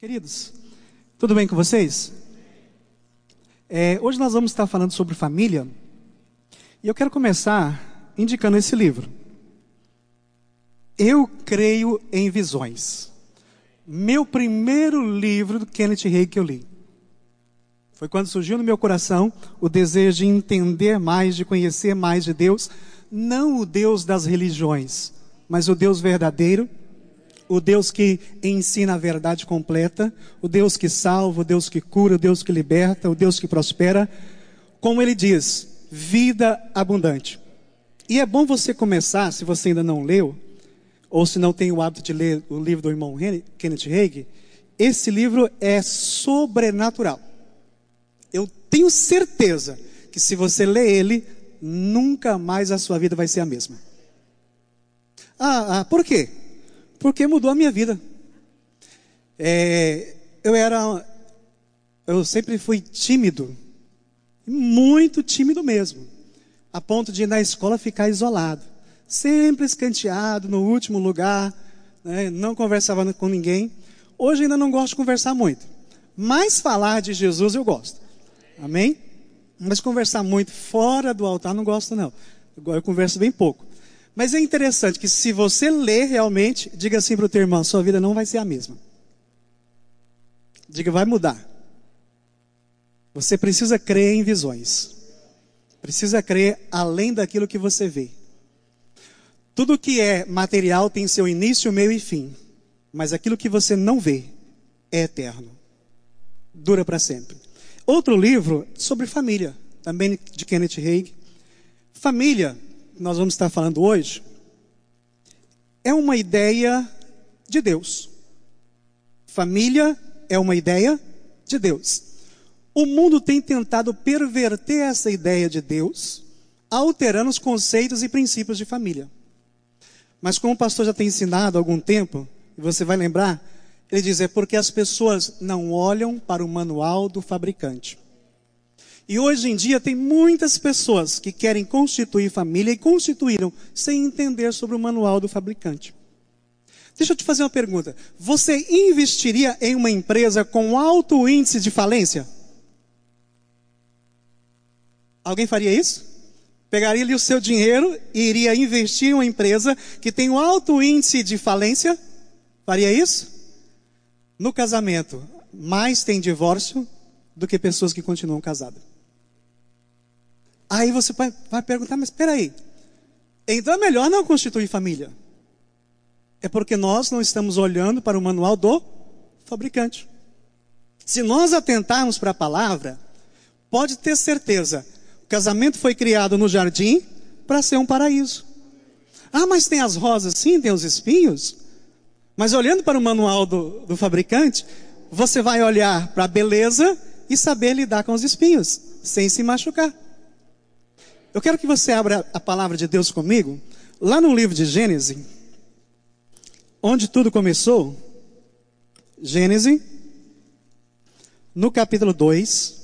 Queridos, tudo bem com vocês? É, hoje nós vamos estar falando sobre família e eu quero começar indicando esse livro. Eu creio em visões. Meu primeiro livro do Kenneth Reagan que eu li. Foi quando surgiu no meu coração o desejo de entender mais, de conhecer mais de Deus, não o Deus das religiões, mas o Deus verdadeiro o Deus que ensina a verdade completa, o Deus que salva, o Deus que cura, o Deus que liberta, o Deus que prospera. Como ele diz, vida abundante. E é bom você começar, se você ainda não leu, ou se não tem o hábito de ler o livro do irmão Kenneth Hagin, esse livro é sobrenatural. Eu tenho certeza que se você ler ele, nunca mais a sua vida vai ser a mesma. Ah, ah por quê? Porque mudou a minha vida. É, eu era, eu sempre fui tímido, muito tímido mesmo, a ponto de na escola ficar isolado, sempre escanteado, no último lugar, né, não conversava com ninguém. Hoje ainda não gosto de conversar muito, mas falar de Jesus eu gosto. Amém? Mas conversar muito fora do altar não gosto não. Eu converso bem pouco. Mas é interessante que se você ler realmente, diga assim para o teu irmão, sua vida não vai ser a mesma. Diga, vai mudar. Você precisa crer em visões. Precisa crer além daquilo que você vê. Tudo que é material tem seu início, meio e fim. Mas aquilo que você não vê é eterno. Dura para sempre. Outro livro sobre família, também de Kenneth Hagin. Família nós vamos estar falando hoje é uma ideia de Deus. Família é uma ideia de Deus. O mundo tem tentado perverter essa ideia de Deus, alterando os conceitos e princípios de família. Mas como o pastor já tem ensinado há algum tempo, e você vai lembrar, ele diz: é porque as pessoas não olham para o manual do fabricante. E hoje em dia tem muitas pessoas que querem constituir família e constituíram sem entender sobre o manual do fabricante. Deixa eu te fazer uma pergunta. Você investiria em uma empresa com alto índice de falência? Alguém faria isso? Pegaria ali o seu dinheiro e iria investir em uma empresa que tem um alto índice de falência? Faria isso? No casamento, mais tem divórcio do que pessoas que continuam casadas. Aí você vai, perguntar, mas espera aí. Então é melhor não constituir família. É porque nós não estamos olhando para o manual do fabricante. Se nós atentarmos para a palavra, pode ter certeza, o casamento foi criado no jardim para ser um paraíso. Ah, mas tem as rosas, sim, tem os espinhos. Mas olhando para o manual do, do fabricante, você vai olhar para a beleza e saber lidar com os espinhos, sem se machucar. Eu quero que você abra a palavra de Deus comigo, lá no livro de Gênesis, onde tudo começou. Gênesis, no capítulo 2.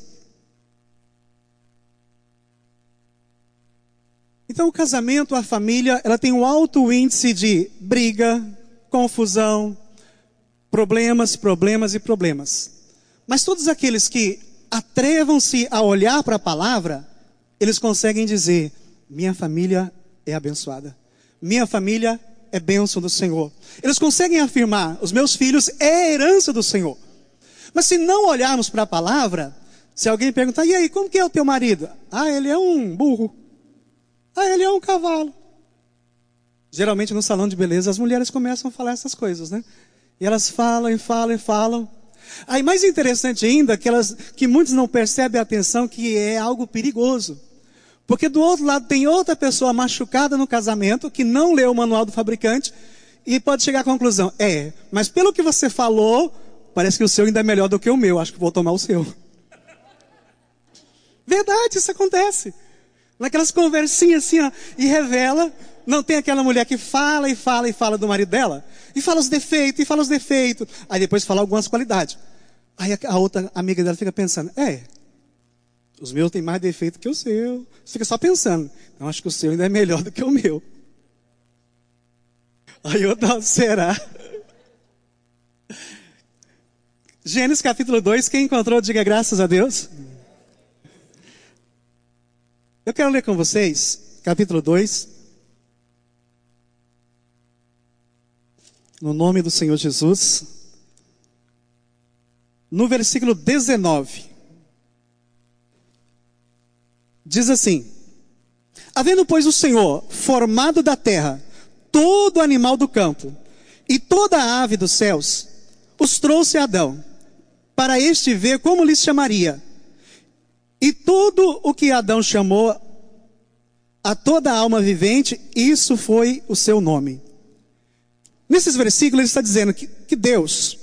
Então, o casamento, a família, ela tem um alto índice de briga, confusão, problemas, problemas e problemas. Mas todos aqueles que atrevam-se a olhar para a palavra, eles conseguem dizer: minha família é abençoada, minha família é bênção do Senhor. Eles conseguem afirmar: os meus filhos é herança do Senhor. Mas se não olharmos para a palavra, se alguém perguntar: e aí, como que é o teu marido? Ah, ele é um burro. Ah, ele é um cavalo. Geralmente no salão de beleza as mulheres começam a falar essas coisas, né? E elas falam e falam e falam. Aí mais interessante ainda que elas que muitos não percebem a atenção que é algo perigoso. Porque do outro lado tem outra pessoa machucada no casamento que não leu o manual do fabricante e pode chegar à conclusão: é, mas pelo que você falou, parece que o seu ainda é melhor do que o meu, acho que vou tomar o seu. Verdade, isso acontece. Naquelas conversinhas assim, ó, e revela, não tem aquela mulher que fala e fala e fala do marido dela, e fala os defeitos, e fala os defeitos, aí depois fala algumas qualidades. Aí a outra amiga dela fica pensando, é, os meus têm mais defeito que o seu. Você fica só pensando. Eu acho que o seu ainda é melhor do que o meu. Aí eu não, será? Gênesis capítulo 2, quem encontrou, diga graças a Deus. Eu quero ler com vocês, capítulo 2. No nome do Senhor Jesus. No versículo 19. Diz assim: Havendo, pois, o Senhor formado da terra todo animal do campo e toda ave dos céus, os trouxe a Adão, para este ver como lhes chamaria. E tudo o que Adão chamou a toda alma vivente, isso foi o seu nome. Nesses versículos ele está dizendo que, que Deus,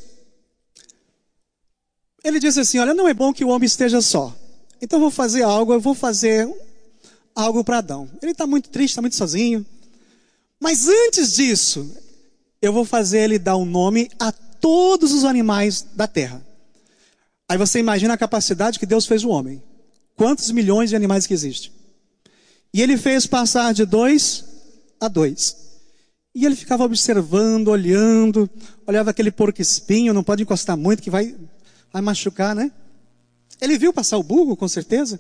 ele diz assim: olha, não é bom que o homem esteja só. Então eu vou fazer algo, eu vou fazer algo para Adão. Ele está muito triste, está muito sozinho. Mas antes disso, eu vou fazer ele dar um nome a todos os animais da terra. Aí você imagina a capacidade que Deus fez o homem. Quantos milhões de animais que existem? E ele fez passar de dois a dois. E ele ficava observando, olhando, olhava aquele porco espinho, não pode encostar muito que vai, vai machucar, né? Ele viu passar o burro, com certeza.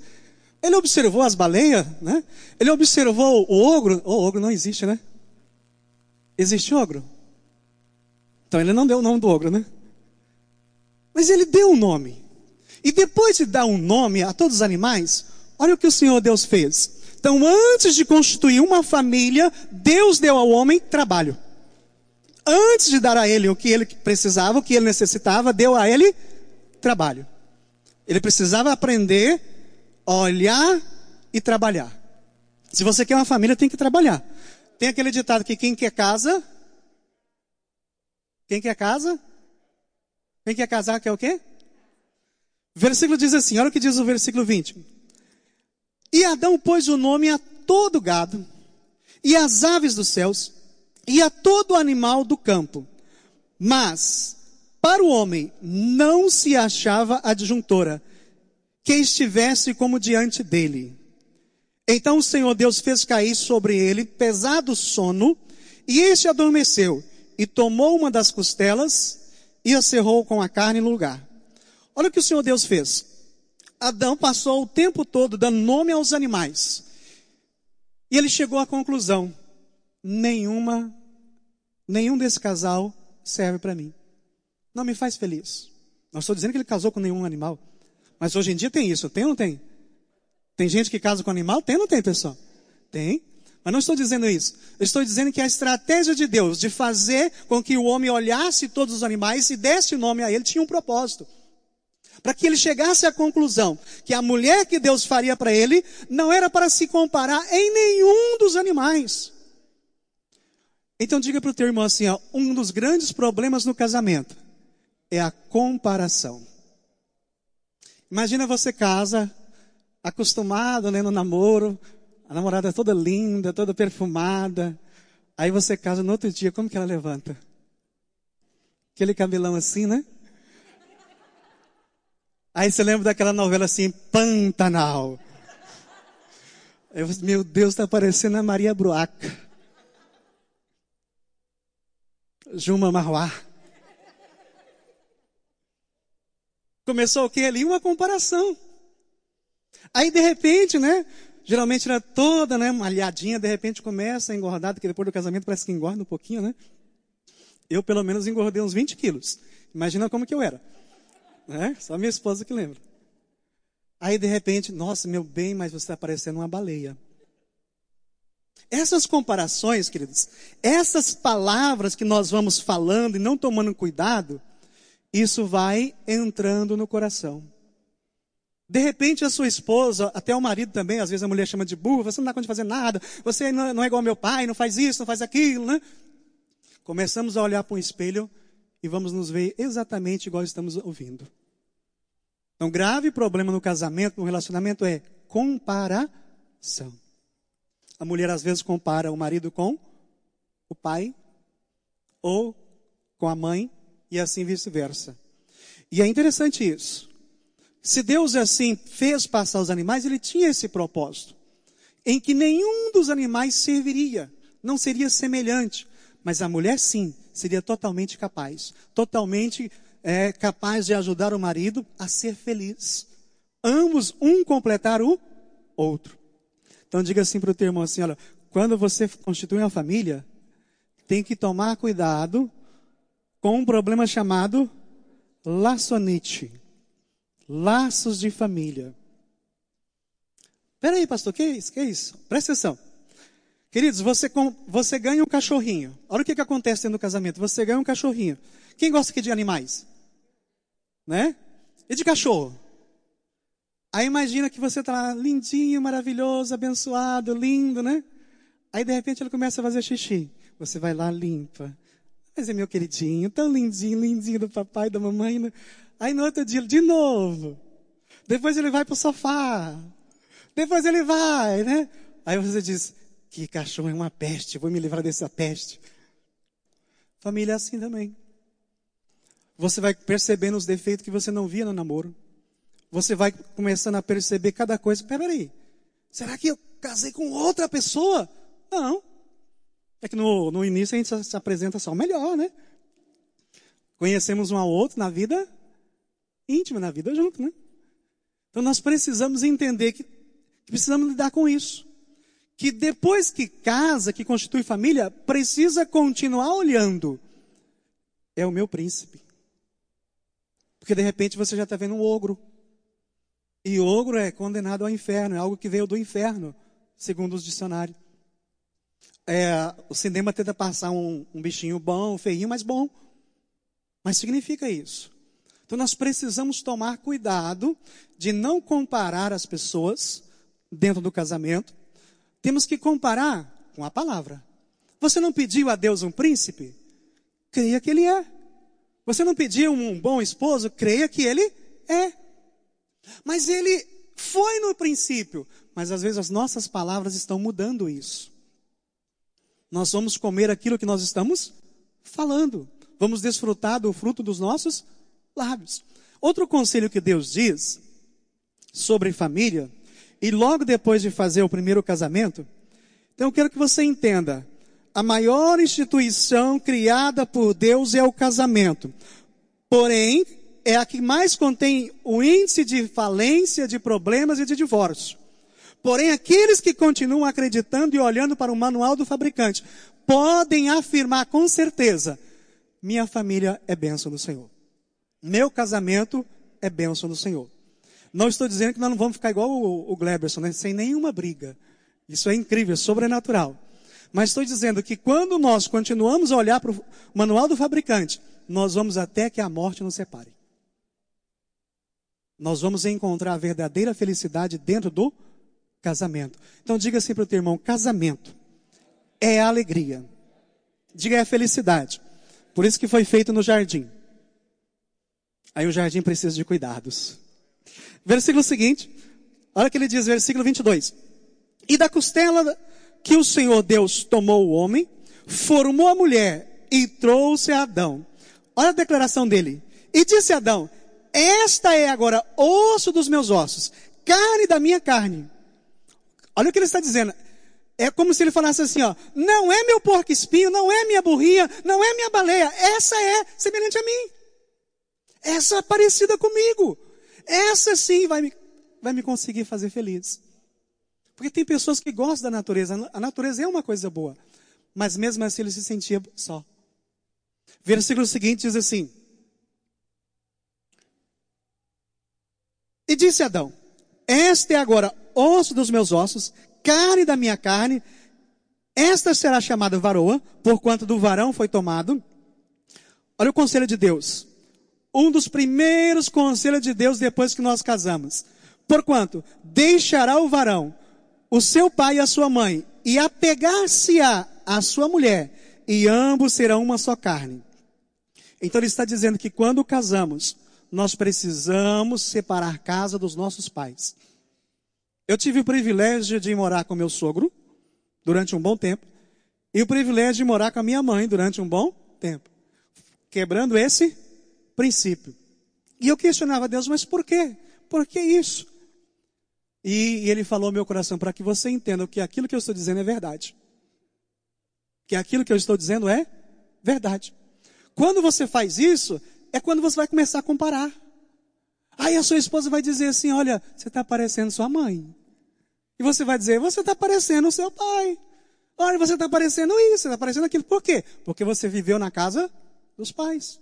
Ele observou as baleias, né? Ele observou o ogro. O ogro não existe, né? Existe ogro? Então ele não deu o nome do ogro, né? Mas ele deu um nome. E depois de dar um nome a todos os animais, olha o que o Senhor Deus fez. Então, antes de constituir uma família, Deus deu ao homem trabalho. Antes de dar a ele o que ele precisava, o que ele necessitava, deu a ele trabalho. Ele precisava aprender, olhar e trabalhar. Se você quer uma família, tem que trabalhar. Tem aquele ditado que quem quer casa. Quem quer casa? Quem quer casar quer o quê? Versículo diz assim: olha o que diz o versículo 20. E Adão pôs o nome a todo gado, e às aves dos céus, e a todo animal do campo. Mas, para o homem, não se achava adjuntora, que estivesse como diante dele. Então o Senhor Deus fez cair sobre ele pesado sono, e este adormeceu, e tomou uma das costelas, e a cerrou com a carne no lugar. Olha o que o Senhor Deus fez. Adão passou o tempo todo dando nome aos animais. E ele chegou à conclusão: nenhuma, nenhum desse casal serve para mim. Não me faz feliz. Não estou dizendo que ele casou com nenhum animal. Mas hoje em dia tem isso, tem ou não tem? Tem gente que casa com animal? Tem ou não tem, pessoal? Tem. Mas não estou dizendo isso. Estou dizendo que a estratégia de Deus de fazer com que o homem olhasse todos os animais e desse nome a ele tinha um propósito para que ele chegasse à conclusão que a mulher que Deus faria para ele não era para se comparar em nenhum dos animais. Então diga para o teu irmão assim, ó, um dos grandes problemas no casamento é a comparação. Imagina você casa, acostumado né, no namoro, a namorada é toda linda, toda perfumada, aí você casa no outro dia, como que ela levanta? Aquele cabelão assim, né? Aí você lembra daquela novela assim, Pantanal. Eu, meu Deus, está parecendo a Maria Bruaca. Juma Marruá. Começou o que ali? Uma comparação. Aí de repente, né? Geralmente era toda, né? Malhadinha, de repente começa a engordar, porque depois do casamento parece que engorda um pouquinho, né? Eu pelo menos engordei uns 20 quilos. Imagina como que eu era. Né? Só minha esposa que lembra. Aí de repente, nossa, meu bem, mas você está parecendo uma baleia. Essas comparações, queridos, essas palavras que nós vamos falando e não tomando cuidado, isso vai entrando no coração. De repente a sua esposa, até o marido também, às vezes a mulher chama de burro, você não dá conta de fazer nada, você não é igual ao meu pai, não faz isso, não faz aquilo, né? Começamos a olhar para um espelho e vamos nos ver exatamente igual estamos ouvindo. Então, grave problema no casamento, no relacionamento é comparação. A mulher às vezes compara o marido com o pai ou com a mãe e assim vice-versa. E é interessante isso. Se Deus assim fez passar os animais, ele tinha esse propósito, em que nenhum dos animais serviria, não seria semelhante, mas a mulher sim seria totalmente capaz, totalmente é capaz de ajudar o marido a ser feliz. Ambos, um completar o outro. Então diga assim para o teu irmão assim, olha, quando você constitui uma família, tem que tomar cuidado com um problema chamado laçonite. Laços de família. Peraí, pastor, que é isso? Que é isso? Presta atenção. Queridos, você, você ganha um cachorrinho. Olha o que, que acontece do casamento. Você ganha um cachorrinho. Quem gosta aqui de animais? Né? E de cachorro? Aí imagina que você está lá lindinho, maravilhoso, abençoado, lindo, né? Aí de repente ele começa a fazer xixi. Você vai lá, limpa. Mas é meu queridinho, tão lindinho, lindinho do papai da mamãe. Né? Aí no outro dia, de novo. Depois ele vai pro sofá. Depois ele vai, né? Aí você diz, que cachorro é uma peste, vou me livrar dessa peste. Família é assim também. Você vai percebendo os defeitos que você não via no namoro. Você vai começando a perceber cada coisa. Peraí, será que eu casei com outra pessoa? Não. É que no, no início a gente se apresenta só o melhor, né? Conhecemos um ao outro na vida íntima, na vida junto, né? Então nós precisamos entender que, que precisamos lidar com isso que depois que casa, que constitui família, precisa continuar olhando. É o meu príncipe. Porque de repente você já está vendo um ogro. E ogro é condenado ao inferno, é algo que veio do inferno, segundo os dicionários. É, o cinema tenta passar um, um bichinho bom, feinho, mas bom. Mas significa isso. Então nós precisamos tomar cuidado de não comparar as pessoas dentro do casamento temos que comparar com a palavra. Você não pediu a Deus um príncipe? Creia que ele é. Você não pediu um bom esposo? Creia que ele é. Mas ele foi no princípio. Mas às vezes as nossas palavras estão mudando isso. Nós vamos comer aquilo que nós estamos falando. Vamos desfrutar do fruto dos nossos lábios. Outro conselho que Deus diz sobre família e logo depois de fazer o primeiro casamento, então eu quero que você entenda, a maior instituição criada por Deus é o casamento. Porém, é a que mais contém o índice de falência, de problemas e de divórcio. Porém, aqueles que continuam acreditando e olhando para o manual do fabricante, podem afirmar com certeza, minha família é bênção do Senhor. Meu casamento é bênção do Senhor. Não estou dizendo que nós não vamos ficar igual o, Gleberson, né? sem nenhuma briga. Isso é incrível, é sobrenatural. Mas estou dizendo que quando nós continuamos a olhar para o manual do fabricante, nós vamos até que a morte nos separe. Nós vamos encontrar a verdadeira felicidade dentro do casamento. Então diga assim para o teu irmão: casamento é a alegria. Diga é a felicidade. Por isso que foi feito no jardim. Aí o jardim precisa de cuidados. Versículo seguinte, olha o que ele diz, versículo 22. E da costela que o Senhor Deus tomou o homem, formou a mulher e trouxe a Adão. Olha a declaração dele. E disse Adão, esta é agora osso dos meus ossos, carne da minha carne. Olha o que ele está dizendo. É como se ele falasse assim, ó, não é meu porco espinho, não é minha burrinha, não é minha baleia, essa é semelhante a mim. Essa é parecida comigo. Essa sim vai me, vai me conseguir fazer feliz. Porque tem pessoas que gostam da natureza. A natureza é uma coisa boa. Mas mesmo assim ele se sentia só. Versículo seguinte diz assim: E disse Adão: Este é agora osso dos meus ossos, carne da minha carne. Esta será chamada varoa, porquanto do varão foi tomado. Olha o conselho de Deus um dos primeiros conselhos de Deus depois que nós casamos. Porquanto, deixará o varão, o seu pai e a sua mãe, e apegar-se-á à sua mulher, e ambos serão uma só carne. Então ele está dizendo que quando casamos, nós precisamos separar casa dos nossos pais. Eu tive o privilégio de morar com meu sogro durante um bom tempo, e o privilégio de morar com a minha mãe durante um bom tempo. Quebrando esse princípio. E eu questionava Deus, mas por quê? Por que isso? E, e ele falou ao meu coração para que você entenda que aquilo que eu estou dizendo é verdade. Que aquilo que eu estou dizendo é verdade. Quando você faz isso, é quando você vai começar a comparar. Aí a sua esposa vai dizer assim: Olha, você está parecendo sua mãe. E você vai dizer: Você está parecendo o seu pai. Olha, você está parecendo isso, está parecendo aquilo. Por quê? Porque você viveu na casa dos pais.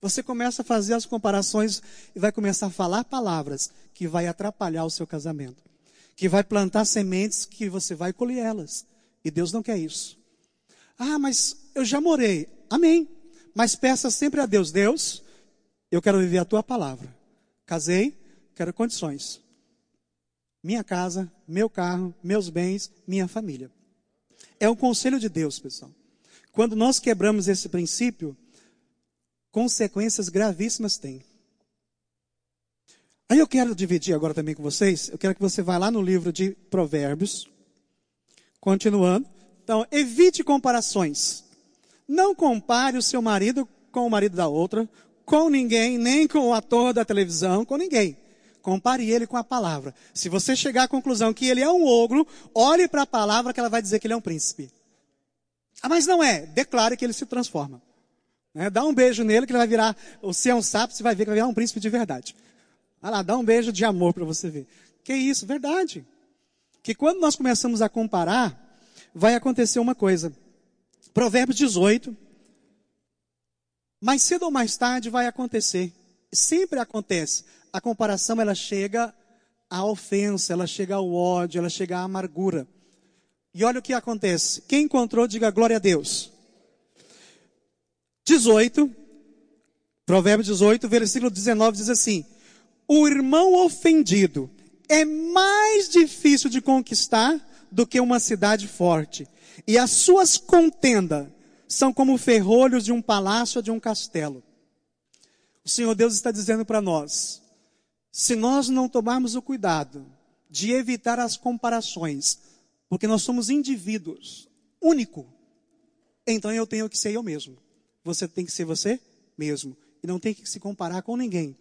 Você começa a fazer as comparações e vai começar a falar palavras que vai atrapalhar o seu casamento. Que vai plantar sementes que você vai colher elas. E Deus não quer isso. Ah, mas eu já morei. Amém. Mas peça sempre a Deus, Deus, eu quero viver a tua palavra. Casei, quero condições. Minha casa, meu carro, meus bens, minha família. É o conselho de Deus, pessoal. Quando nós quebramos esse princípio, consequências gravíssimas tem. Aí eu quero dividir agora também com vocês, eu quero que você vá lá no livro de Provérbios, continuando. Então, evite comparações. Não compare o seu marido com o marido da outra, com ninguém, nem com o ator da televisão, com ninguém. Compare ele com a palavra. Se você chegar à conclusão que ele é um ogro, olhe para a palavra que ela vai dizer que ele é um príncipe. Ah, mas não é. Declare que ele se transforma. Né? Dá um beijo nele que ele vai virar, ou se é um sapo, você vai ver que vai virar um príncipe de verdade. Vai lá, dá um beijo de amor para você ver. Que isso, verdade. Que quando nós começamos a comparar, vai acontecer uma coisa. Provérbios 18. Mais cedo ou mais tarde vai acontecer. Sempre acontece. A comparação ela chega à ofensa, ela chega ao ódio, ela chega à amargura. E olha o que acontece. Quem encontrou, diga glória a Deus. 18, Provérbio 18, versículo 19 diz assim: O irmão ofendido é mais difícil de conquistar do que uma cidade forte, e as suas contendas são como ferrolhos de um palácio ou de um castelo. O Senhor Deus está dizendo para nós: se nós não tomarmos o cuidado de evitar as comparações, porque nós somos indivíduos, único, então eu tenho que ser eu mesmo. Você tem que ser você mesmo. E não tem que se comparar com ninguém.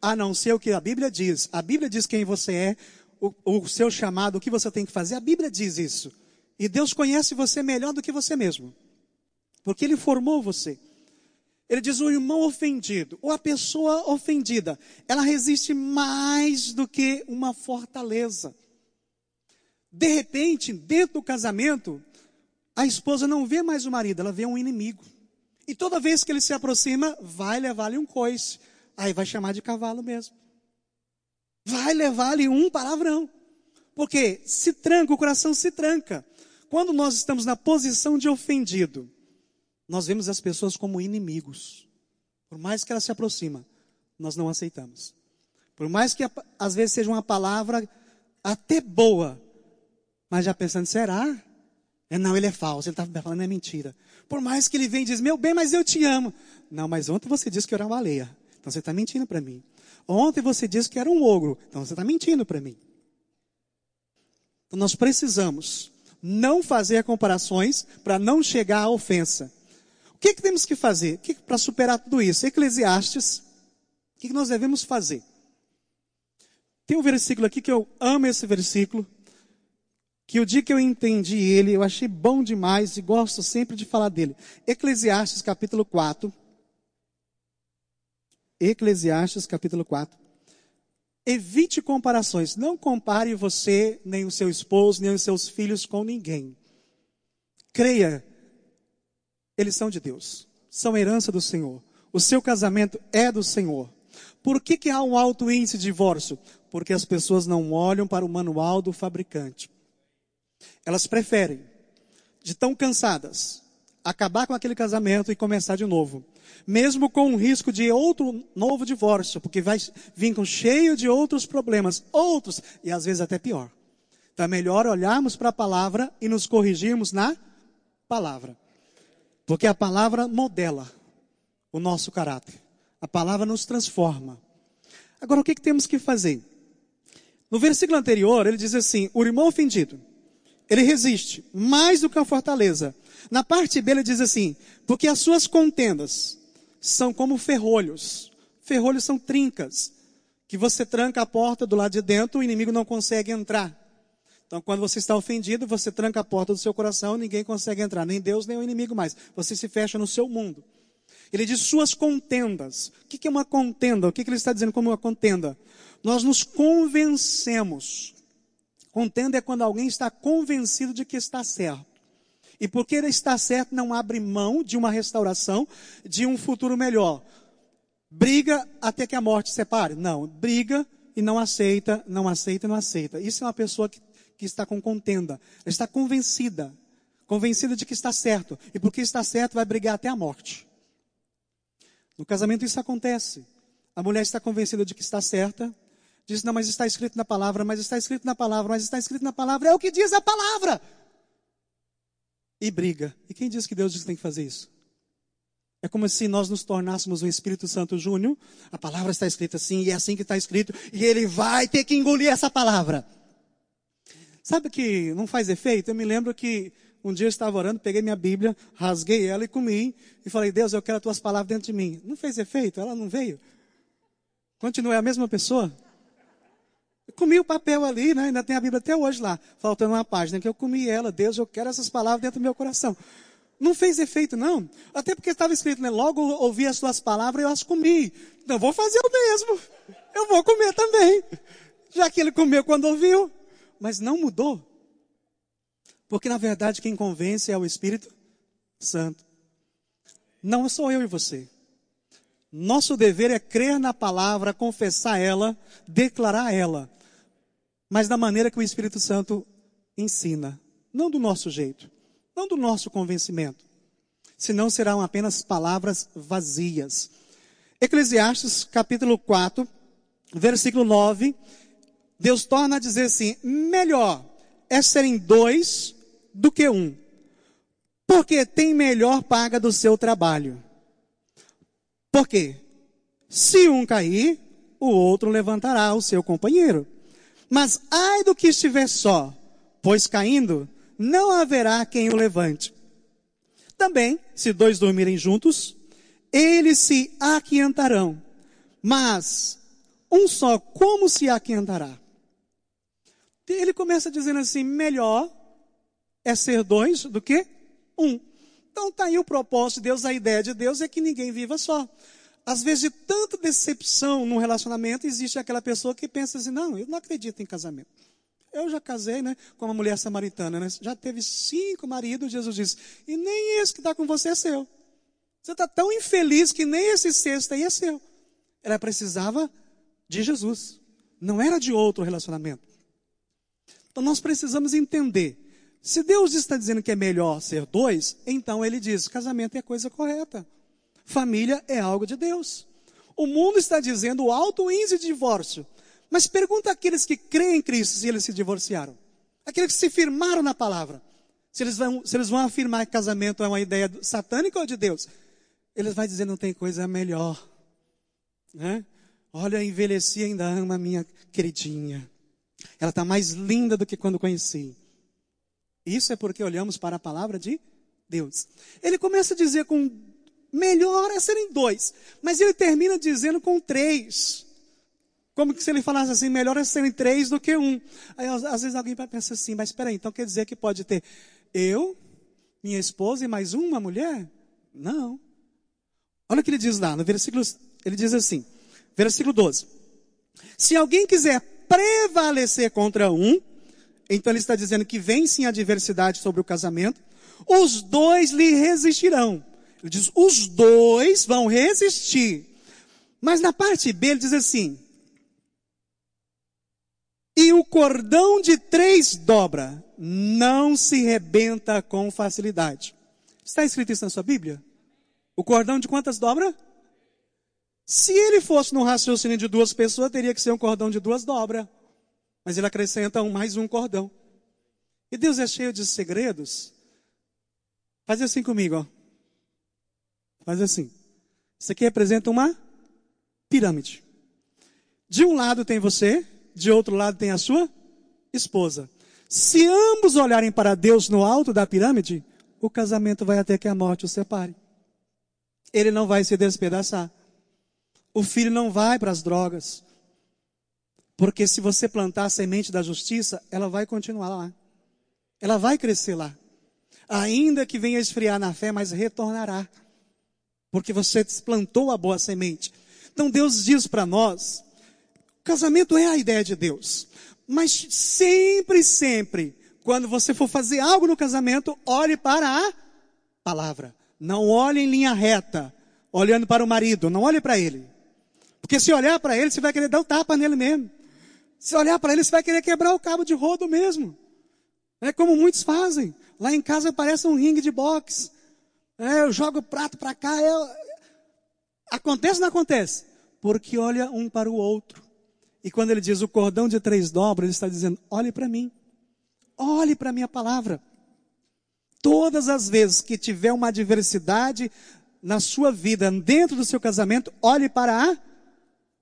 A não ser o que a Bíblia diz. A Bíblia diz quem você é, o, o seu chamado, o que você tem que fazer. A Bíblia diz isso. E Deus conhece você melhor do que você mesmo. Porque Ele formou você. Ele diz o irmão ofendido, ou a pessoa ofendida, ela resiste mais do que uma fortaleza. De repente, dentro do casamento, a esposa não vê mais o marido, ela vê um inimigo. E toda vez que ele se aproxima, vai levar-lhe um coice. Aí vai chamar de cavalo mesmo. Vai levar-lhe um palavrão. Porque se tranca, o coração se tranca. Quando nós estamos na posição de ofendido, nós vemos as pessoas como inimigos. Por mais que ela se aproxima, nós não aceitamos. Por mais que às vezes seja uma palavra até boa, mas já pensando, será? É, não, ele é falso, ele está falando é mentira. Por mais que ele venha e diz, meu bem, mas eu te amo. Não, mas ontem você disse que eu era uma baleia. Então você está mentindo para mim. Ontem você disse que era um ogro. Então você está mentindo para mim. Então nós precisamos não fazer comparações para não chegar à ofensa. Que, que temos que fazer para superar tudo isso? Eclesiastes, o que, que nós devemos fazer? Tem um versículo aqui que eu amo esse versículo que o dia que eu entendi ele, eu achei bom demais e gosto sempre de falar dele. Eclesiastes capítulo 4. Eclesiastes capítulo 4. Evite comparações. Não compare você, nem o seu esposo, nem os seus filhos com ninguém. Creia, eles são de Deus. São herança do Senhor. O seu casamento é do Senhor. Por que, que há um alto índice de divórcio? Porque as pessoas não olham para o manual do fabricante. Elas preferem, de tão cansadas, acabar com aquele casamento e começar de novo. Mesmo com o risco de outro novo divórcio, porque vai vir com cheio de outros problemas, outros, e às vezes até pior. Então é melhor olharmos para a palavra e nos corrigirmos na palavra. Porque a palavra modela o nosso caráter. A palavra nos transforma. Agora, o que, que temos que fazer? No versículo anterior, ele diz assim: o irmão ofendido ele resiste mais do que uma fortaleza. Na parte B ele diz assim: porque as suas contendas são como ferrolhos. Ferrolhos são trincas, que você tranca a porta do lado de dentro, o inimigo não consegue entrar. Então, quando você está ofendido, você tranca a porta do seu coração, ninguém consegue entrar, nem Deus, nem o inimigo mais. Você se fecha no seu mundo. Ele diz suas contendas. O que é uma contenda? O que ele está dizendo como uma contenda? Nós nos convencemos. Contenda é quando alguém está convencido de que está certo. E porque ele está certo, não abre mão de uma restauração, de um futuro melhor. Briga até que a morte separe. Não, briga e não aceita, não aceita não aceita. Isso é uma pessoa que, que está com contenda. Ela está convencida. Convencida de que está certo. E porque está certo, vai brigar até a morte. No casamento isso acontece. A mulher está convencida de que está certa. Diz, não, mas está escrito na palavra, mas está escrito na palavra, mas está escrito na palavra. É o que diz a palavra. E briga. E quem diz que Deus diz que tem que fazer isso? É como se nós nos tornássemos o Espírito Santo Júnior. A palavra está escrita assim, e é assim que está escrito, e ele vai ter que engolir essa palavra. Sabe que não faz efeito? Eu me lembro que um dia eu estava orando, peguei minha Bíblia, rasguei ela e comi, e falei, Deus, eu quero as tuas palavras dentro de mim. Não fez efeito, ela não veio. Continuei a mesma pessoa. Eu comi o papel ali, né? ainda tem a Bíblia até hoje lá, faltando uma página, que eu comi ela. Deus, eu quero essas palavras dentro do meu coração. Não fez efeito, não. Até porque estava escrito, né? Logo ouvi as suas palavras e eu as comi. Então vou fazer o mesmo. Eu vou comer também. Já que ele comeu quando ouviu. Mas não mudou. Porque na verdade quem convence é o Espírito Santo. Não sou eu e você. Nosso dever é crer na palavra, confessar ela, declarar ela. Mas da maneira que o Espírito Santo ensina. Não do nosso jeito não do nosso convencimento, senão serão apenas palavras vazias. Eclesiastes capítulo 4, versículo 9, Deus torna a dizer assim: melhor é serem dois do que um, porque tem melhor paga do seu trabalho. Por quê? Se um cair, o outro levantará o seu companheiro. Mas ai do que estiver só, pois caindo, não haverá quem o levante. Também, se dois dormirem juntos, eles se aquientarão. Mas um só, como se aquientará? Ele começa dizendo assim: melhor é ser dois do que um. Então está aí o propósito de Deus, a ideia de Deus é que ninguém viva só. Às vezes, de tanta decepção num relacionamento, existe aquela pessoa que pensa assim: não, eu não acredito em casamento. Eu já casei, né, com uma mulher samaritana, né? Já teve cinco maridos, Jesus disse, e nem esse que está com você é seu. Você está tão infeliz que nem esse sexto aí é seu. Ela precisava de Jesus. Não era de outro relacionamento. Então nós precisamos entender. Se Deus está dizendo que é melhor ser dois, então ele diz: casamento é a coisa correta. Família é algo de Deus. O mundo está dizendo alto índice de divórcio. Mas pergunta àqueles que creem em Cristo se eles se divorciaram. Aqueles que se firmaram na palavra. Se eles vão, se eles vão afirmar que casamento é uma ideia satânica ou de Deus. Eles vão dizer, não tem coisa melhor. Né? Olha, envelheci ainda ama minha queridinha. Ela está mais linda do que quando conheci. Isso é porque olhamos para a palavra de Deus. Ele começa a dizer com melhor é serem dois, mas ele termina dizendo com três. Como que se ele falasse assim, melhor é serem três do que um. Aí às vezes alguém vai pensar assim, mas espera aí, então quer dizer que pode ter eu, minha esposa e mais uma mulher? Não. Olha o que ele diz lá, no versículo, ele diz assim, versículo 12. Se alguém quiser prevalecer contra um, então ele está dizendo que vem sim a adversidade sobre o casamento, os dois lhe resistirão. Ele diz, os dois vão resistir. Mas na parte B ele diz assim, e o cordão de três dobra, não se rebenta com facilidade. Está escrito isso na sua Bíblia? O cordão de quantas dobra? Se ele fosse no raciocínio de duas pessoas, teria que ser um cordão de duas dobras. Mas ele acrescenta um, mais um cordão. E Deus é cheio de segredos. Faz assim comigo, ó. Faz assim. Isso aqui representa uma pirâmide. De um lado tem você, de outro lado tem a sua esposa. Se ambos olharem para Deus no alto da pirâmide, o casamento vai até que a morte os separe. Ele não vai se despedaçar. O filho não vai para as drogas. Porque se você plantar a semente da justiça, ela vai continuar lá. Ela vai crescer lá. Ainda que venha esfriar na fé, mas retornará. porque você plantou a boa semente. Então Deus diz para nós: casamento é a ideia de Deus, mas sempre, sempre, quando você for fazer algo no casamento, olhe para a palavra. Não olhe em linha reta, olhando para o marido, não olhe para ele. Porque se olhar para ele, você vai querer dar um tapa nele mesmo. Se olhar para ele, você vai querer quebrar o cabo de rodo mesmo. É como muitos fazem. Lá em casa parece um ringue de boxe. É, eu jogo o prato para cá. Eu... Acontece ou não acontece? Porque olha um para o outro. E quando ele diz o cordão de três dobras, ele está dizendo: olhe para mim. Olhe para a minha palavra. Todas as vezes que tiver uma adversidade na sua vida, dentro do seu casamento, olhe para a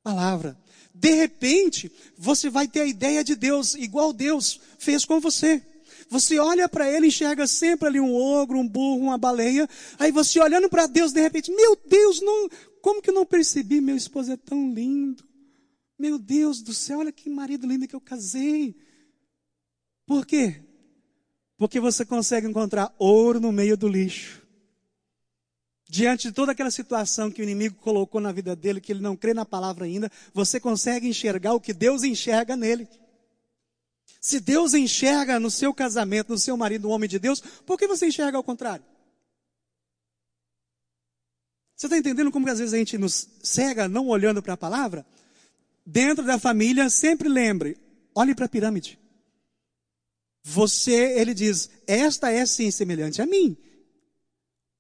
palavra. De repente, você vai ter a ideia de Deus, igual Deus fez com você. Você olha para ele, enxerga sempre ali um ogro, um burro, uma baleia. Aí você olhando para Deus, de repente, meu Deus, não, como que eu não percebi? Meu esposo é tão lindo. Meu Deus do céu, olha que marido lindo que eu casei. Por quê? Porque você consegue encontrar ouro no meio do lixo. Diante de toda aquela situação que o inimigo colocou na vida dele, que ele não crê na palavra ainda, você consegue enxergar o que Deus enxerga nele. Se Deus enxerga no seu casamento, no seu marido, um homem de Deus, por que você enxerga ao contrário? Você está entendendo como que às vezes a gente nos cega não olhando para a palavra? Dentro da família, sempre lembre, olhe para a pirâmide. Você, ele diz, esta é sim semelhante a mim.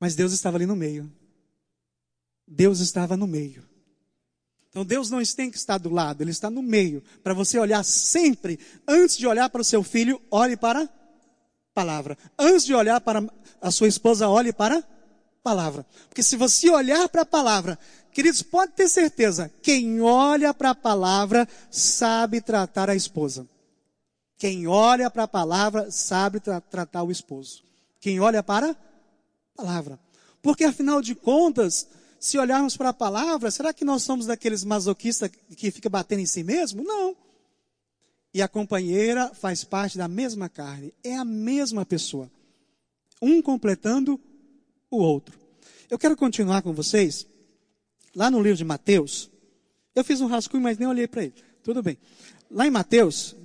Mas Deus estava ali no meio. Deus estava no meio. Então Deus não tem que estar do lado, Ele está no meio. Para você olhar sempre, antes de olhar para o seu filho, olhe para a palavra. Antes de olhar para a sua esposa, olhe para a palavra. Porque se você olhar para a palavra, queridos, pode ter certeza, quem olha para a palavra sabe tratar a esposa. Quem olha para a palavra sabe tra tratar o esposo. Quem olha para a palavra. Porque afinal de contas, se olharmos para a palavra, será que nós somos daqueles masoquistas que fica batendo em si mesmo? Não. E a companheira faz parte da mesma carne, é a mesma pessoa. Um completando o outro. Eu quero continuar com vocês, lá no livro de Mateus. Eu fiz um rascunho, mas nem olhei para ele. Tudo bem. Lá em Mateus,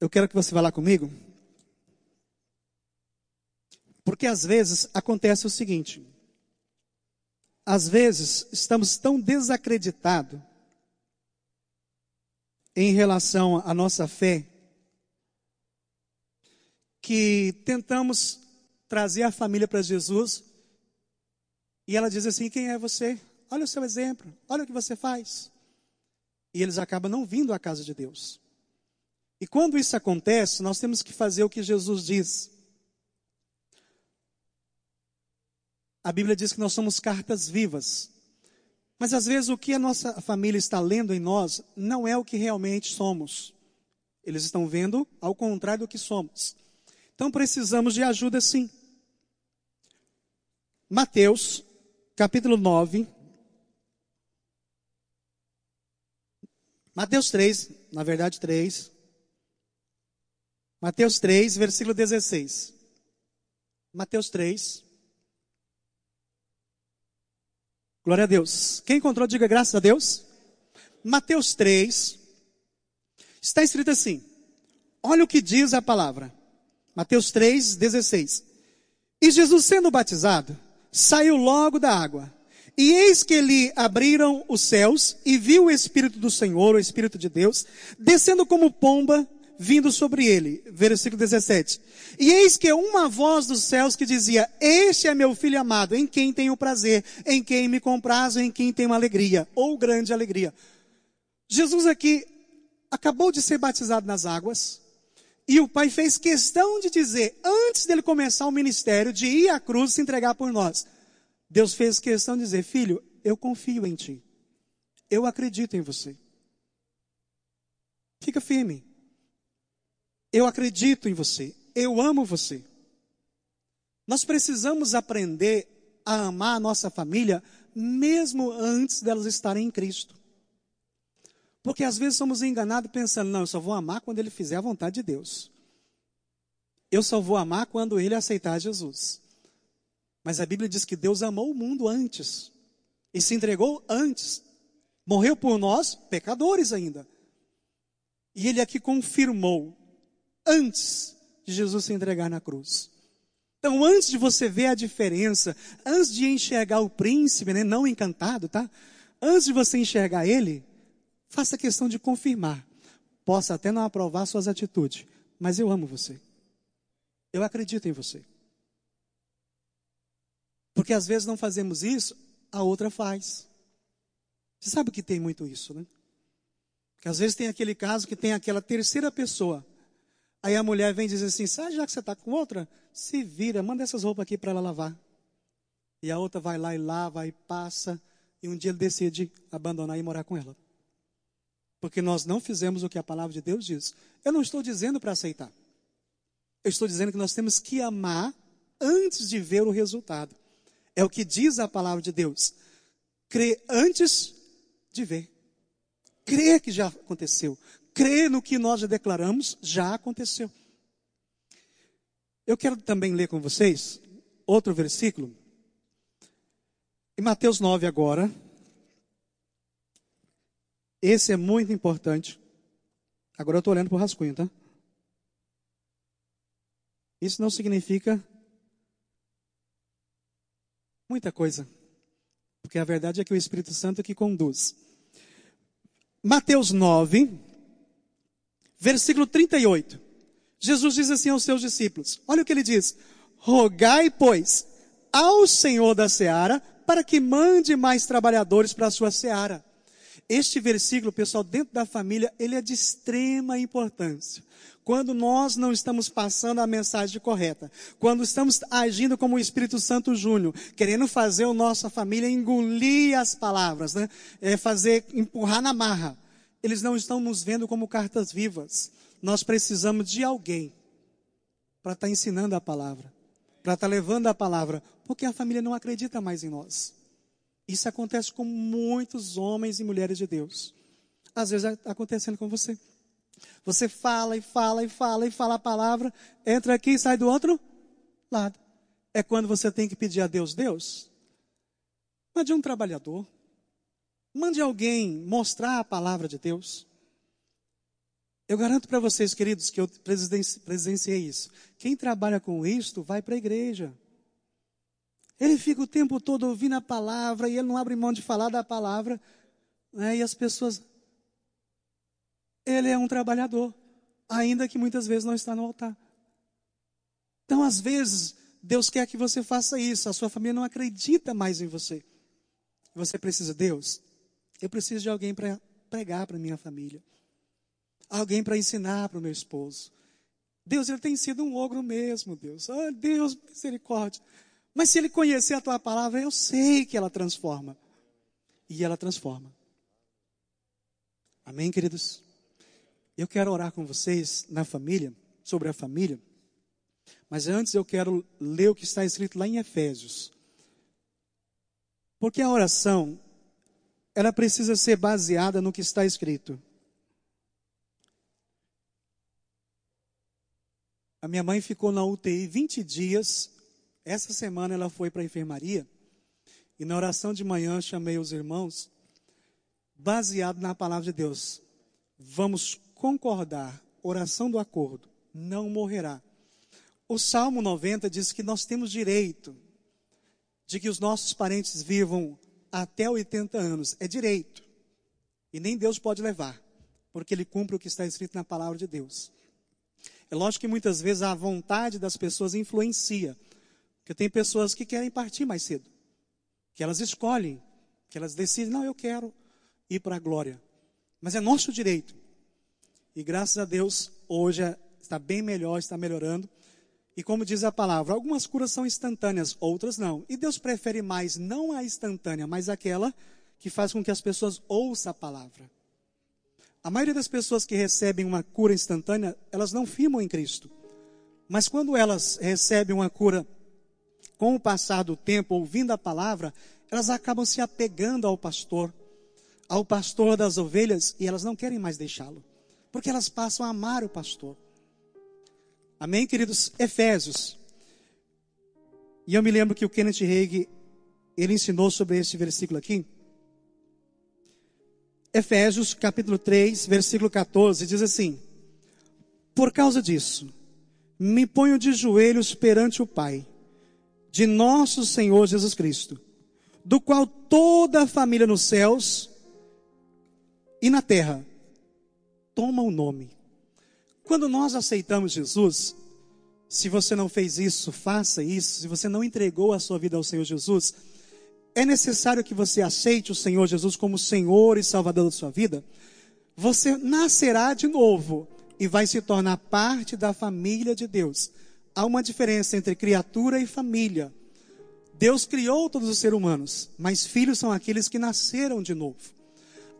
eu quero que você vá lá comigo. Porque às vezes acontece o seguinte: às vezes estamos tão desacreditados em relação à nossa fé que tentamos trazer a família para Jesus e ela diz assim: Quem é você? Olha o seu exemplo, olha o que você faz. E eles acabam não vindo à casa de Deus. E quando isso acontece, nós temos que fazer o que Jesus diz. A Bíblia diz que nós somos cartas vivas. Mas às vezes o que a nossa família está lendo em nós não é o que realmente somos. Eles estão vendo ao contrário do que somos. Então precisamos de ajuda sim. Mateus, capítulo 9. Mateus 3, na verdade 3. Mateus 3, versículo 16. Mateus 3. Glória a Deus. Quem encontrou, diga graças a Deus. Mateus 3. Está escrito assim. Olha o que diz a palavra. Mateus 3, 16. E Jesus, sendo batizado, saiu logo da água. E eis que lhe abriram os céus, e viu o Espírito do Senhor, o Espírito de Deus, descendo como pomba vindo sobre ele. Versículo 17. E eis que uma voz dos céus que dizia, este é meu filho amado, em quem tenho prazer, em quem me comprazo, em quem tenho alegria, ou grande alegria. Jesus aqui acabou de ser batizado nas águas, e o pai fez questão de dizer, antes dele começar o ministério, de ir à cruz se entregar por nós. Deus fez questão de dizer, filho, eu confio em ti. Eu acredito em você. Fica firme. Eu acredito em você. Eu amo você. Nós precisamos aprender a amar a nossa família mesmo antes delas estarem em Cristo. Porque às vezes somos enganados pensando, não, eu só vou amar quando ele fizer a vontade de Deus. Eu só vou amar quando ele aceitar Jesus. Mas a Bíblia diz que Deus amou o mundo antes e se entregou antes. Morreu por nós, pecadores ainda. E ele aqui confirmou antes de Jesus se entregar na cruz. Então, antes de você ver a diferença, antes de enxergar o príncipe, né, não encantado, tá? Antes de você enxergar ele, faça questão de confirmar. Possa até não aprovar suas atitudes, mas eu amo você. Eu acredito em você. Porque às vezes não fazemos isso, a outra faz. Você sabe que tem muito isso, né? Que às vezes tem aquele caso que tem aquela terceira pessoa. Aí a mulher vem e diz assim: sabe, já que você está com outra, se vira, manda essas roupas aqui para ela lavar. E a outra vai lá e lava e passa. E um dia ele decide abandonar e morar com ela. Porque nós não fizemos o que a palavra de Deus diz. Eu não estou dizendo para aceitar. Eu estou dizendo que nós temos que amar antes de ver o resultado. É o que diz a palavra de Deus. Crer antes de ver. Crer que já aconteceu. Crer no que nós já declaramos, já aconteceu. Eu quero também ler com vocês outro versículo. Em Mateus 9 agora. Esse é muito importante. Agora eu estou olhando para o rascunho, tá? Isso não significa Muita coisa. Porque a verdade é que o Espírito Santo é que conduz. Mateus 9, versículo 38. Jesus diz assim aos seus discípulos: Olha o que ele diz: Rogai, pois, ao Senhor da seara para que mande mais trabalhadores para a sua seara. Este versículo, pessoal, dentro da família, ele é de extrema importância quando nós não estamos passando a mensagem correta, quando estamos agindo como o Espírito Santo Júnior, querendo fazer a nossa família engolir as palavras, né? É fazer, empurrar na marra. Eles não estão nos vendo como cartas vivas. Nós precisamos de alguém para estar tá ensinando a palavra, para estar tá levando a palavra, porque a família não acredita mais em nós. Isso acontece com muitos homens e mulheres de Deus. Às vezes está acontecendo com você. Você fala e fala e fala e fala a palavra, entra aqui e sai do outro lado. É quando você tem que pedir a Deus, Deus, mande um trabalhador, mande alguém mostrar a palavra de Deus. Eu garanto para vocês, queridos, que eu presenciei isso. Quem trabalha com isto vai para a igreja. Ele fica o tempo todo ouvindo a palavra e ele não abre mão de falar da palavra. Né? E as pessoas, ele é um trabalhador, ainda que muitas vezes não está no altar. Então, às vezes, Deus quer que você faça isso, a sua família não acredita mais em você. Você precisa, Deus, eu preciso de alguém para pregar para minha família. Alguém para ensinar para o meu esposo. Deus, ele tem sido um ogro mesmo, Deus. Oh, Deus, misericórdia. Mas se ele conhecer a tua palavra, eu sei que ela transforma. E ela transforma. Amém, queridos? Eu quero orar com vocês na família, sobre a família. Mas antes eu quero ler o que está escrito lá em Efésios. Porque a oração, ela precisa ser baseada no que está escrito. A minha mãe ficou na UTI 20 dias. Essa semana ela foi para a enfermaria. E na oração de manhã chamei os irmãos, baseado na palavra de Deus. Vamos concordar, oração do acordo, não morrerá. O Salmo 90 diz que nós temos direito de que os nossos parentes vivam até 80 anos. É direito. E nem Deus pode levar, porque ele cumpre o que está escrito na palavra de Deus. É lógico que muitas vezes a vontade das pessoas influencia. Porque tem pessoas que querem partir mais cedo. Que elas escolhem, que elas decidem, não, eu quero ir para a glória. Mas é nosso direito. E graças a Deus, hoje está bem melhor, está melhorando. E como diz a palavra, algumas curas são instantâneas, outras não. E Deus prefere mais não a instantânea, mas aquela que faz com que as pessoas ouçam a palavra. A maioria das pessoas que recebem uma cura instantânea, elas não firmam em Cristo. Mas quando elas recebem uma cura com o passar do tempo, ouvindo a palavra, elas acabam se apegando ao pastor, ao pastor das ovelhas, e elas não querem mais deixá-lo porque elas passam a amar o pastor. Amém, queridos? Efésios. E eu me lembro que o Kenneth Hagin, ele ensinou sobre este versículo aqui. Efésios capítulo 3, versículo 14, diz assim: Por causa disso, me ponho de joelhos perante o Pai, de nosso Senhor Jesus Cristo, do qual toda a família nos céus e na terra toma o nome. Quando nós aceitamos Jesus, se você não fez isso, faça isso. Se você não entregou a sua vida ao Senhor Jesus, é necessário que você aceite o Senhor Jesus como Senhor e Salvador da sua vida, você nascerá de novo e vai se tornar parte da família de Deus. Há uma diferença entre criatura e família. Deus criou todos os seres humanos, mas filhos são aqueles que nasceram de novo.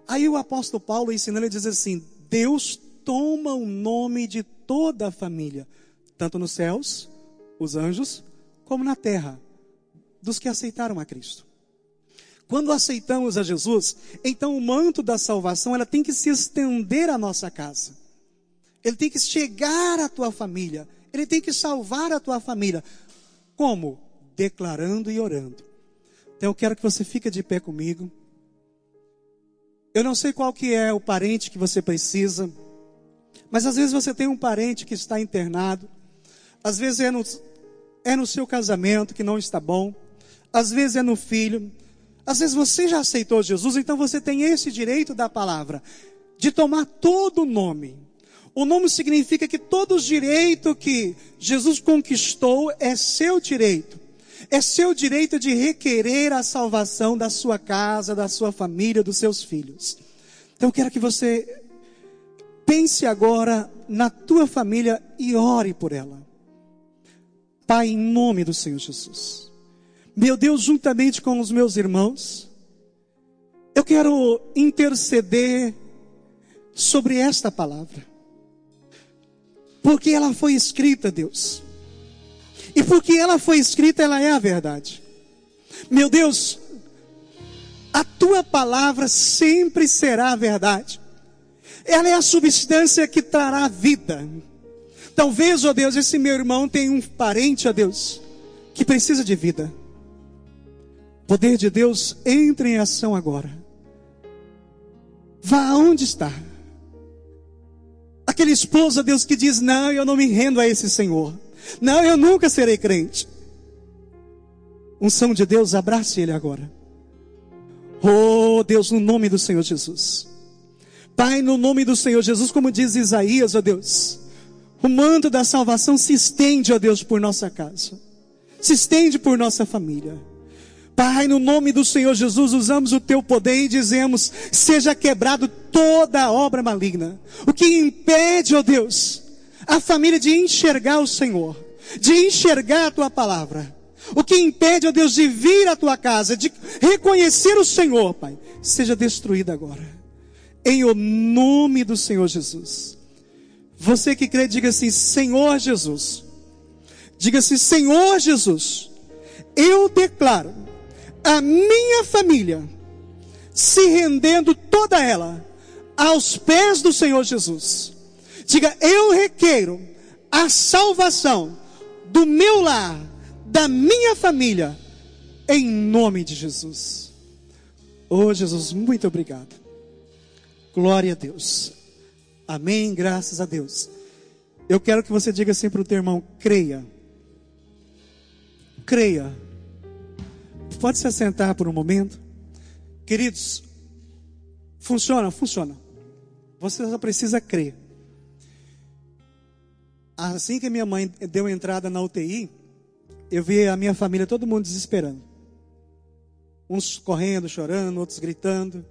Aí o apóstolo Paulo ensinando, ele diz assim: Deus toma o nome de toda a família, tanto nos céus, os anjos, como na terra, dos que aceitaram a Cristo. Quando aceitamos a Jesus, então o manto da salvação ela tem que se estender à nossa casa. Ele tem que chegar à tua família. Ele tem que salvar a tua família. Como? Declarando e orando. Então eu quero que você fique de pé comigo. Eu não sei qual que é o parente que você precisa, mas às vezes você tem um parente que está internado, às vezes é no, é no seu casamento que não está bom, às vezes é no filho, às vezes você já aceitou Jesus, então você tem esse direito da palavra, de tomar todo o nome. O nome significa que todo o direito que Jesus conquistou é seu direito. É seu direito de requerer a salvação da sua casa, da sua família, dos seus filhos. Então eu quero que você pense agora na tua família e ore por ela. Pai, em nome do Senhor Jesus. Meu Deus, juntamente com os meus irmãos, eu quero interceder sobre esta palavra. Porque ela foi escrita, Deus. E porque ela foi escrita, ela é a verdade. Meu Deus, a tua palavra sempre será a verdade. Ela é a substância que trará vida. Talvez, ó Deus, esse meu irmão tenha um parente, ó Deus, que precisa de vida. Poder de Deus, entre em ação agora. Vá aonde está. Aquele esposo, Deus, que diz: Não, eu não me rendo a esse Senhor. Não, eu nunca serei crente. Unção de Deus, abrace ele agora. Oh, Deus, no nome do Senhor Jesus. Pai, no nome do Senhor Jesus, como diz Isaías, ó Deus, o manto da salvação se estende, ó Deus, por nossa casa, se estende por nossa família. Pai, no nome do Senhor Jesus, usamos o teu poder e dizemos: seja quebrado toda obra maligna. O que impede, ó Deus, a família de enxergar o Senhor, de enxergar a tua palavra. O que impede, ó Deus, de vir à tua casa, de reconhecer o Senhor, Pai, seja destruído agora. Em o nome do Senhor Jesus. Você que crê, diga assim: Senhor Jesus. Diga assim: Senhor Jesus. Eu declaro a minha família se rendendo toda ela aos pés do Senhor Jesus. Diga, eu requeiro a salvação do meu lar, da minha família, em nome de Jesus. Oh Jesus, muito obrigado. Glória a Deus. Amém, graças a Deus. Eu quero que você diga assim para o teu irmão: creia. Creia Pode se assentar por um momento. Queridos, funciona, funciona. Você só precisa crer. Assim que minha mãe deu entrada na UTI, eu vi a minha família, todo mundo desesperando. Uns correndo, chorando, outros gritando.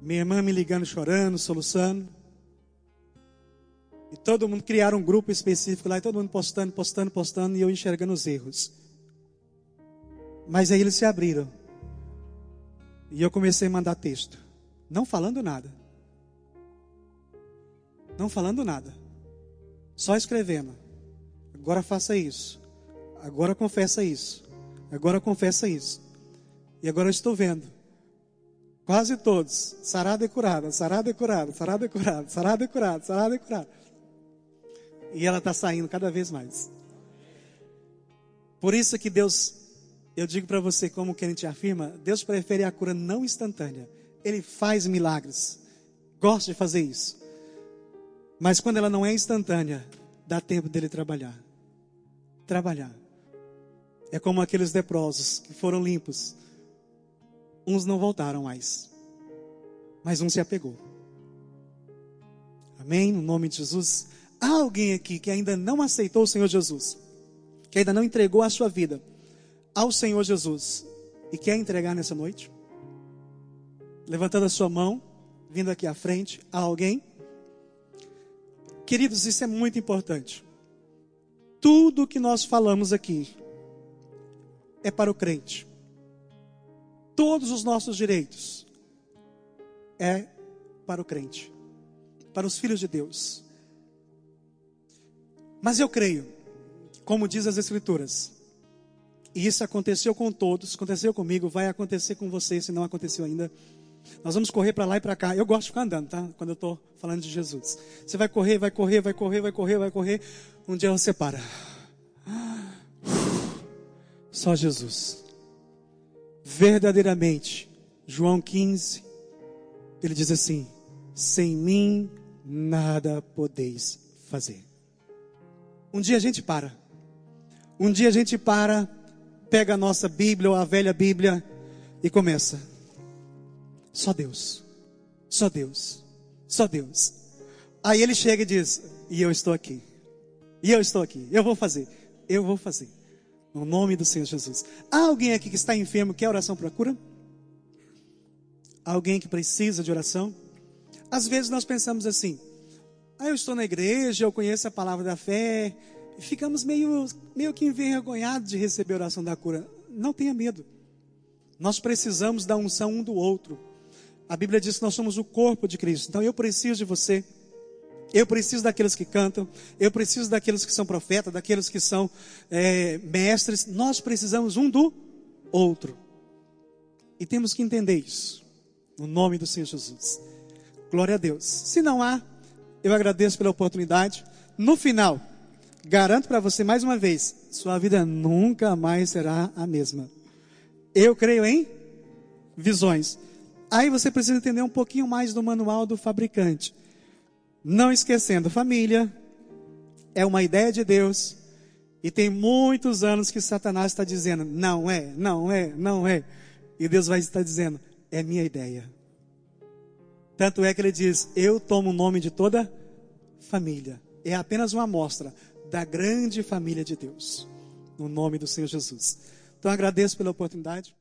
Minha irmã me ligando, chorando, soluçando. E todo mundo criaram um grupo específico lá, e todo mundo postando, postando, postando, e eu enxergando os erros. Mas aí eles se abriram. E eu comecei a mandar texto. Não falando nada. Não falando nada. Só escrevendo. Agora faça isso. Agora confessa isso. Agora confessa isso. E agora eu estou vendo. Quase todos. Sarada e curada, sarada e curada, sarada e curada, sarada e curada, sarada e curada. E ela está saindo cada vez mais. Por isso que Deus, eu digo para você, como que a gente afirma, Deus prefere a cura não instantânea. Ele faz milagres, gosta de fazer isso. Mas quando ela não é instantânea, dá tempo dele trabalhar. Trabalhar. É como aqueles leprosos que foram limpos. Uns não voltaram mais, mas um se apegou. Amém? No nome de Jesus. Há alguém aqui que ainda não aceitou o Senhor Jesus, que ainda não entregou a sua vida ao Senhor Jesus e quer entregar nessa noite? Levantando a sua mão, vindo aqui à frente, há alguém? Queridos, isso é muito importante. Tudo que nós falamos aqui é para o crente. Todos os nossos direitos é para o crente, para os filhos de Deus. Mas eu creio, como diz as Escrituras, e isso aconteceu com todos, aconteceu comigo, vai acontecer com você se não aconteceu ainda. Nós vamos correr para lá e para cá. Eu gosto de ficar andando, tá? Quando eu estou falando de Jesus. Você vai correr, vai correr, vai correr, vai correr, vai correr. Um dia você para. Só Jesus. Verdadeiramente, João 15, ele diz assim: sem mim nada podeis fazer. Um dia a gente para. Um dia a gente para, pega a nossa Bíblia ou a velha Bíblia e começa. Só Deus. Só Deus. Só Deus. Aí ele chega e diz: E eu estou aqui. E eu estou aqui. Eu vou fazer. Eu vou fazer. No nome do Senhor Jesus. Há alguém aqui que está enfermo, quer oração para cura? Alguém que precisa de oração? Às vezes nós pensamos assim: ah, eu estou na igreja, eu conheço a palavra da fé, e ficamos meio, meio que envergonhados de receber a oração da cura. Não tenha medo. Nós precisamos da unção um do outro. A Bíblia diz que nós somos o corpo de Cristo. Então eu preciso de você. Eu preciso daqueles que cantam, eu preciso daqueles que são profetas, daqueles que são é, mestres. Nós precisamos um do outro. E temos que entender isso. No nome do Senhor Jesus. Glória a Deus. Se não há, eu agradeço pela oportunidade. No final, garanto para você mais uma vez: sua vida nunca mais será a mesma. Eu creio em visões. Aí você precisa entender um pouquinho mais do manual do fabricante. Não esquecendo, família é uma ideia de Deus. E tem muitos anos que Satanás está dizendo: não é, não é, não é. E Deus vai estar dizendo: é minha ideia. Tanto é que ele diz: Eu tomo o nome de toda família. É apenas uma amostra da grande família de Deus. No nome do Senhor Jesus. Então agradeço pela oportunidade.